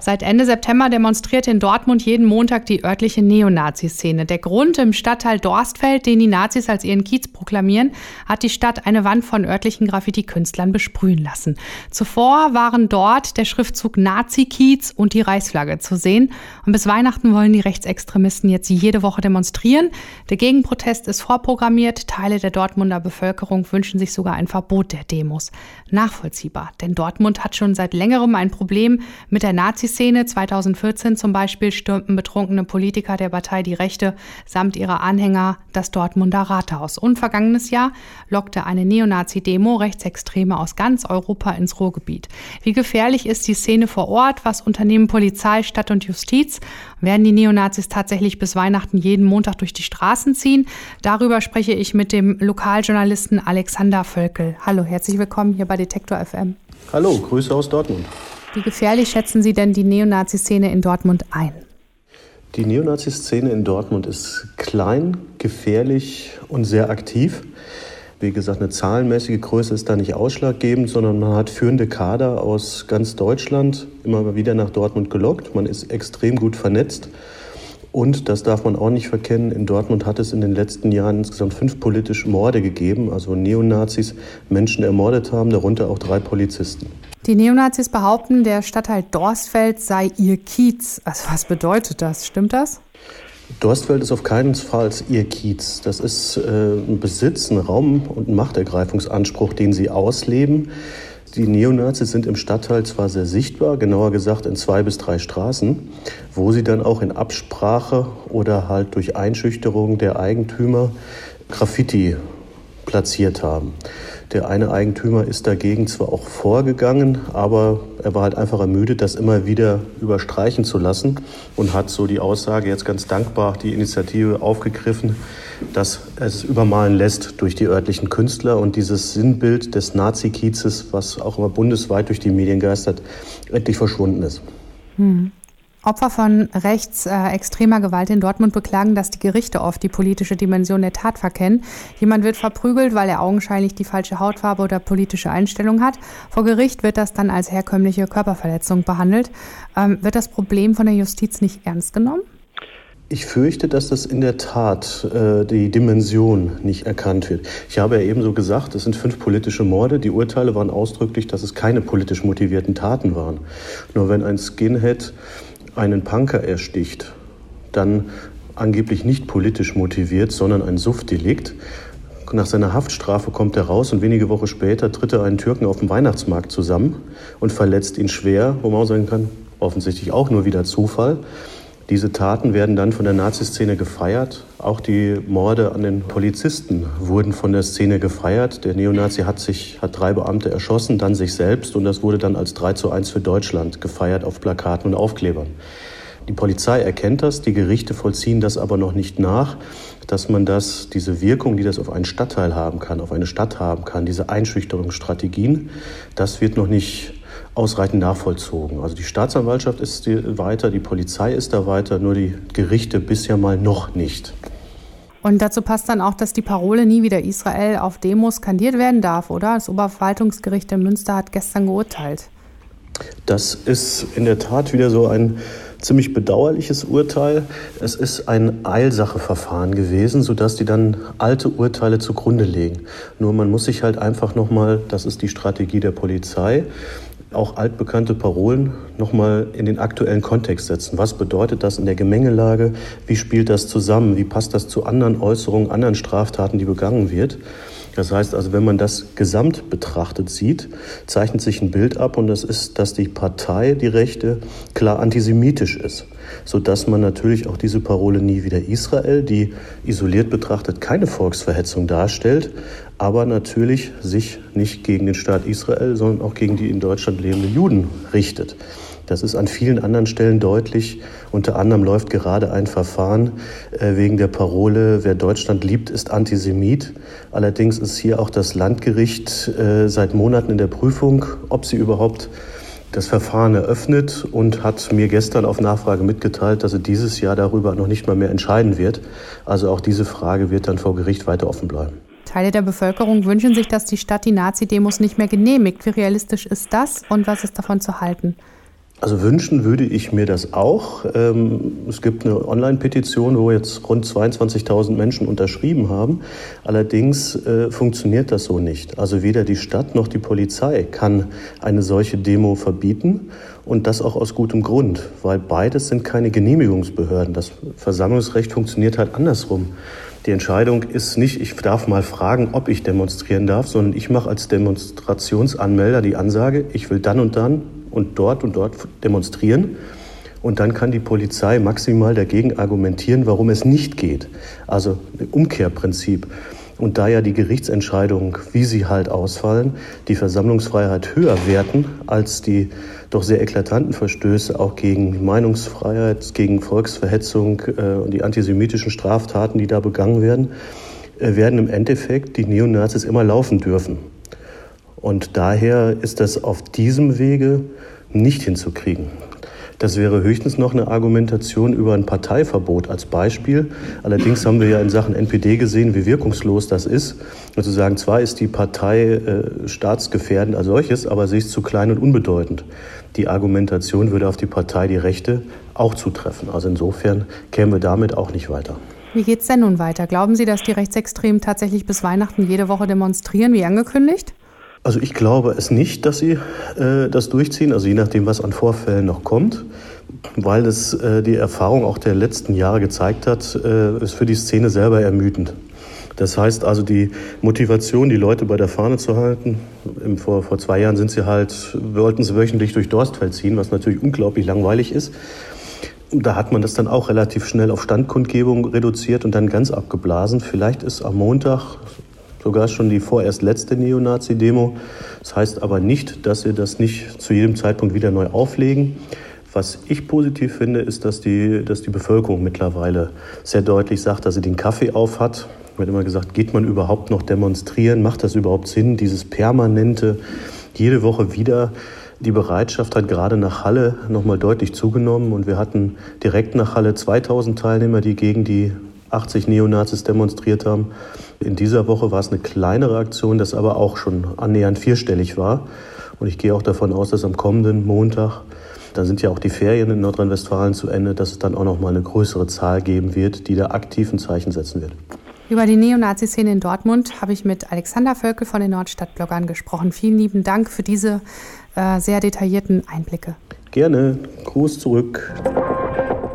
Seit Ende September demonstriert in Dortmund jeden Montag die örtliche Neonazi-Szene. Der Grund im Stadtteil Dorstfeld, den die Nazis als ihren Kiez proklamieren, hat die Stadt eine Wand von örtlichen Graffiti-Künstlern besprühen lassen. Zuvor waren dort der Schriftzug Nazi-Kiez und die Reichsflagge zu sehen. Und bis Weihnachten wollen die Rechtsextremisten jetzt jede Woche demonstrieren. Der Gegenprotest ist vorprogrammiert. Teile der Dortmunder Bevölkerung wünschen sich sogar ein Verbot der Demos. Nachvollziehbar, denn Dortmund hat schon seit längerem ein Problem mit der Nazi-Szene. 2014 zum Beispiel stürmten betrunkene Politiker der Partei Die Rechte samt ihrer Anhänger das Dortmunder Rathaus. Und vergangenes Jahr lockte eine Neonazi-Demo Rechtsextreme aus ganz Europa ins Ruhrgebiet. Wie gefährlich ist die Szene vor Ort? Was unternehmen Polizei, Stadt und Justiz? Werden die Neonazis tatsächlich bis Weihnachten jeden Montag durch die Straßen ziehen? Darüber spreche ich mit dem Lokaljournalisten Alexander Völkel. Hallo, herzlich willkommen hier bei Detektor FM. Hallo, Grüße aus Dortmund. Wie gefährlich schätzen Sie denn die Neonazi-Szene in Dortmund ein? Die Neonazi-Szene in Dortmund ist klein, gefährlich und sehr aktiv. Wie gesagt, eine zahlenmäßige Größe ist da nicht ausschlaggebend, sondern man hat führende Kader aus ganz Deutschland immer wieder nach Dortmund gelockt. Man ist extrem gut vernetzt. Und das darf man auch nicht verkennen, in Dortmund hat es in den letzten Jahren insgesamt fünf politische Morde gegeben, also Neonazis Menschen ermordet haben, darunter auch drei Polizisten. Die Neonazis behaupten, der Stadtteil Dorstfeld sei ihr Kiez. Also was bedeutet das? Stimmt das? Dorstfeld ist auf keinen Fall ihr Kiez. Das ist äh, ein Besitz, ein Raum- und ein Machtergreifungsanspruch, den sie ausleben. Die Neonazis sind im Stadtteil zwar sehr sichtbar, genauer gesagt in zwei bis drei Straßen, wo sie dann auch in Absprache oder halt durch Einschüchterung der Eigentümer Graffiti platziert haben. Der eine Eigentümer ist dagegen zwar auch vorgegangen, aber er war halt einfach ermüdet, das immer wieder überstreichen zu lassen und hat so die Aussage jetzt ganz dankbar die Initiative aufgegriffen, dass es übermalen lässt durch die örtlichen Künstler und dieses Sinnbild des Nazi-Kiezes, was auch immer bundesweit durch die Medien geistert, endlich verschwunden ist. Hm. Opfer von rechtsextremer Gewalt in Dortmund beklagen, dass die Gerichte oft die politische Dimension der Tat verkennen. Jemand wird verprügelt, weil er augenscheinlich die falsche Hautfarbe oder politische Einstellung hat. Vor Gericht wird das dann als herkömmliche Körperverletzung behandelt. Ähm, wird das Problem von der Justiz nicht ernst genommen? Ich fürchte, dass das in der Tat äh, die Dimension nicht erkannt wird. Ich habe ja ebenso gesagt, es sind fünf politische Morde. Die Urteile waren ausdrücklich, dass es keine politisch motivierten Taten waren. Nur wenn ein Skinhead einen Punker ersticht, dann angeblich nicht politisch motiviert, sondern ein Suftdelikt. Nach seiner Haftstrafe kommt er raus und wenige Wochen später tritt er einen Türken auf dem Weihnachtsmarkt zusammen und verletzt ihn schwer, wo man auch sagen kann, offensichtlich auch nur wieder Zufall. Diese Taten werden dann von der Naziszene gefeiert. Auch die Morde an den Polizisten wurden von der Szene gefeiert. Der Neonazi hat sich, hat drei Beamte erschossen, dann sich selbst und das wurde dann als 3 zu 1 für Deutschland gefeiert auf Plakaten und Aufklebern. Die Polizei erkennt das, die Gerichte vollziehen das aber noch nicht nach, dass man das, diese Wirkung, die das auf einen Stadtteil haben kann, auf eine Stadt haben kann, diese Einschüchterungsstrategien, das wird noch nicht ausreichend nachvollzogen. Also die Staatsanwaltschaft ist weiter, die Polizei ist da weiter, nur die Gerichte bisher mal noch nicht. Und dazu passt dann auch, dass die Parole nie wieder Israel auf Demos skandiert werden darf, oder? Das Oberverwaltungsgericht in Münster hat gestern geurteilt. Das ist in der Tat wieder so ein ziemlich bedauerliches Urteil. Es ist ein Eilsacheverfahren gewesen, sodass die dann alte Urteile zugrunde legen. Nur man muss sich halt einfach nochmal, das ist die Strategie der Polizei, auch altbekannte Parolen nochmal in den aktuellen Kontext setzen. Was bedeutet das in der Gemengelage? Wie spielt das zusammen? Wie passt das zu anderen Äußerungen, anderen Straftaten, die begangen wird? Das heißt also, wenn man das gesamt betrachtet sieht, zeichnet sich ein Bild ab und das ist, dass die Partei, die Rechte, klar antisemitisch ist, sodass man natürlich auch diese Parole nie wieder Israel, die isoliert betrachtet keine Volksverhetzung darstellt, aber natürlich sich nicht gegen den Staat Israel, sondern auch gegen die in Deutschland lebenden Juden richtet. Das ist an vielen anderen Stellen deutlich. Unter anderem läuft gerade ein Verfahren äh, wegen der Parole, wer Deutschland liebt, ist Antisemit. Allerdings ist hier auch das Landgericht äh, seit Monaten in der Prüfung, ob sie überhaupt das Verfahren eröffnet und hat mir gestern auf Nachfrage mitgeteilt, dass sie dieses Jahr darüber noch nicht mal mehr entscheiden wird. Also auch diese Frage wird dann vor Gericht weiter offen bleiben. Teile der Bevölkerung wünschen sich, dass die Stadt die Nazi-Demos nicht mehr genehmigt. Wie realistisch ist das und was ist davon zu halten? Also wünschen würde ich mir das auch. Ähm, es gibt eine Online-Petition, wo jetzt rund 22.000 Menschen unterschrieben haben. Allerdings äh, funktioniert das so nicht. Also weder die Stadt noch die Polizei kann eine solche Demo verbieten und das auch aus gutem Grund, weil beides sind keine Genehmigungsbehörden. Das Versammlungsrecht funktioniert halt andersrum. Die Entscheidung ist nicht, ich darf mal fragen, ob ich demonstrieren darf, sondern ich mache als Demonstrationsanmelder die Ansage, ich will dann und dann und dort und dort demonstrieren. Und dann kann die Polizei maximal dagegen argumentieren, warum es nicht geht. Also Umkehrprinzip. Und da ja die Gerichtsentscheidungen, wie sie halt ausfallen, die Versammlungsfreiheit höher werten als die doch sehr eklatanten Verstöße auch gegen Meinungsfreiheit, gegen Volksverhetzung äh, und die antisemitischen Straftaten, die da begangen werden, äh, werden im Endeffekt die Neonazis immer laufen dürfen. Und daher ist das auf diesem Wege nicht hinzukriegen. Das wäre höchstens noch eine Argumentation über ein Parteiverbot als Beispiel. Allerdings haben wir ja in Sachen NPD gesehen, wie wirkungslos das ist. Und zu sagen, zwar ist die Partei äh, staatsgefährdend als solches, aber sie ist zu klein und unbedeutend. Die Argumentation würde auf die Partei, die Rechte, auch zutreffen. Also insofern kämen wir damit auch nicht weiter. Wie geht es denn nun weiter? Glauben Sie, dass die Rechtsextremen tatsächlich bis Weihnachten jede Woche demonstrieren, wie angekündigt? Also ich glaube es nicht, dass sie äh, das durchziehen, also je nachdem, was an Vorfällen noch kommt, weil es äh, die Erfahrung auch der letzten Jahre gezeigt hat, äh, ist für die Szene selber ermüdend. Das heißt also die Motivation, die Leute bei der Fahne zu halten. Im, vor, vor zwei Jahren sind sie halt, wollten sie wöchentlich durch Dorstfeld ziehen, was natürlich unglaublich langweilig ist. Da hat man das dann auch relativ schnell auf Standkundgebung reduziert und dann ganz abgeblasen. Vielleicht ist am Montag, sogar schon die vorerst letzte Neonazi-Demo. Das heißt aber nicht, dass sie das nicht zu jedem Zeitpunkt wieder neu auflegen. Was ich positiv finde, ist, dass die, dass die Bevölkerung mittlerweile sehr deutlich sagt, dass sie den Kaffee auf hat. Wird immer gesagt, geht man überhaupt noch demonstrieren? Macht das überhaupt Sinn? Dieses permanente, jede Woche wieder. Die Bereitschaft hat gerade nach Halle nochmal deutlich zugenommen und wir hatten direkt nach Halle 2000 Teilnehmer, die gegen die 80 Neonazis demonstriert haben. In dieser Woche war es eine kleinere Aktion, das aber auch schon annähernd vierstellig war. Und ich gehe auch davon aus, dass am kommenden Montag, da sind ja auch die Ferien in Nordrhein-Westfalen zu Ende, dass es dann auch noch mal eine größere Zahl geben wird, die da aktiv ein Zeichen setzen wird. Über die Neonazi-Szene in Dortmund habe ich mit Alexander Völkel von den Nordstadtbloggern gesprochen. Vielen lieben Dank für diese äh, sehr detaillierten Einblicke. Gerne. Gruß zurück.